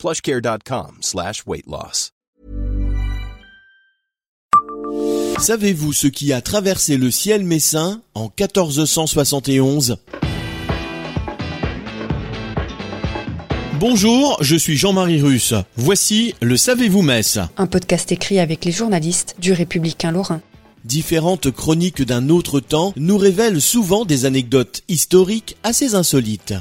plushcare.com slash weight loss. Savez-vous ce qui a traversé le ciel messin en 1471 Bonjour, je suis Jean-Marie Russe. Voici le Savez-vous Metz Un podcast écrit avec les journalistes du Républicain Lorrain. Différentes chroniques d'un autre temps nous révèlent souvent des anecdotes historiques assez insolites.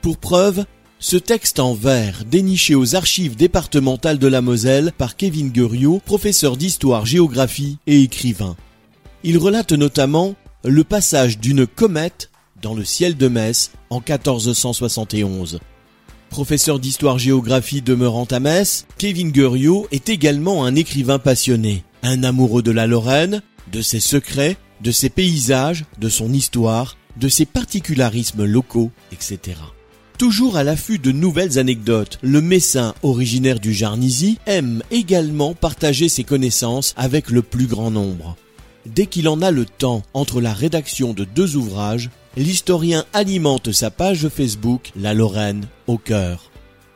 Pour preuve, ce texte en vers, déniché aux archives départementales de la Moselle par Kevin Guriot, professeur d'histoire-géographie et écrivain. Il relate notamment le passage d'une comète dans le ciel de Metz en 1471. Professeur d'histoire-géographie demeurant à Metz, Kevin Guriot est également un écrivain passionné, un amoureux de la Lorraine, de ses secrets, de ses paysages, de son histoire, de ses particularismes locaux, etc. Toujours à l'affût de nouvelles anecdotes, le Messin, originaire du Jarnisy, aime également partager ses connaissances avec le plus grand nombre. Dès qu'il en a le temps, entre la rédaction de deux ouvrages, l'historien alimente sa page Facebook La Lorraine au cœur.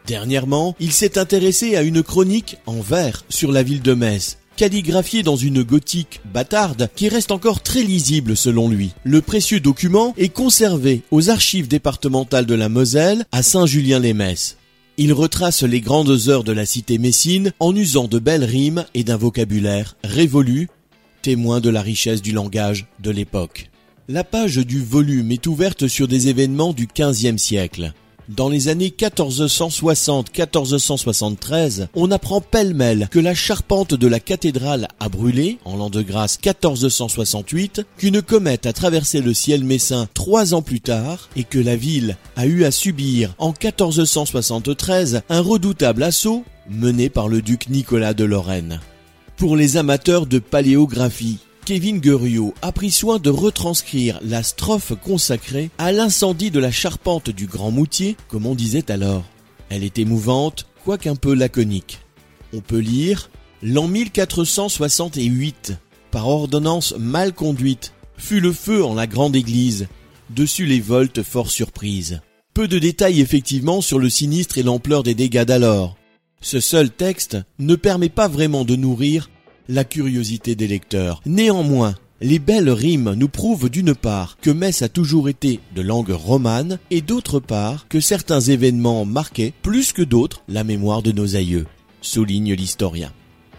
Dernièrement, il s'est intéressé à une chronique en vers sur la ville de Metz, calligraphiée dans une gothique bâtarde qui reste encore très lisible selon lui. Le précieux document est conservé aux archives départementales de la Moselle à Saint-Julien-les-Metz. Il retrace les grandes heures de la cité messine en usant de belles rimes et d'un vocabulaire révolu, témoin de la richesse du langage de l'époque. La page du volume est ouverte sur des événements du XVe siècle. Dans les années 1460-1473, on apprend pêle-mêle que la charpente de la cathédrale a brûlé, en l'an de grâce 1468, qu'une comète a traversé le ciel messin trois ans plus tard, et que la ville a eu à subir en 1473 un redoutable assaut mené par le duc Nicolas de Lorraine. Pour les amateurs de paléographie, Kevin Guriot a pris soin de retranscrire la strophe consacrée à l'incendie de la charpente du Grand Moutier, comme on disait alors. Elle est émouvante, quoique un peu laconique. On peut lire L'an 1468, par ordonnance mal conduite, fut le feu en la grande église, dessus les voltes fort surprises. Peu de détails effectivement sur le sinistre et l'ampleur des dégâts d'alors. Ce seul texte ne permet pas vraiment de nourrir la curiosité des lecteurs. Néanmoins, les belles rimes nous prouvent d'une part que Metz a toujours été de langue romane et d'autre part que certains événements marquaient plus que d'autres la mémoire de nos aïeux, souligne l'historien.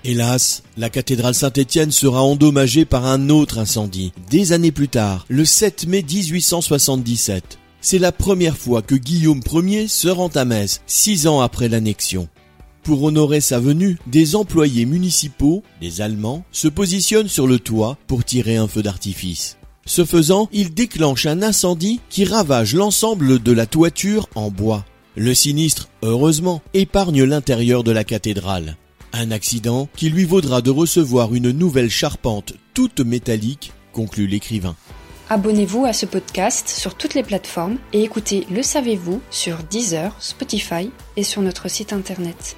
Hélas, la cathédrale Saint-Étienne sera endommagée par un autre incendie, des années plus tard, le 7 mai 1877. C'est la première fois que Guillaume Ier se rend à Metz, six ans après l'annexion. Pour honorer sa venue, des employés municipaux, des Allemands, se positionnent sur le toit pour tirer un feu d'artifice. Ce faisant, ils déclenchent un incendie qui ravage l'ensemble de la toiture en bois. Le sinistre, heureusement, épargne l'intérieur de la cathédrale. Un accident qui lui vaudra de recevoir une nouvelle charpente toute métallique, conclut l'écrivain. Abonnez-vous à ce podcast sur toutes les plateformes et écoutez Le Savez-vous sur Deezer, Spotify et sur notre site internet.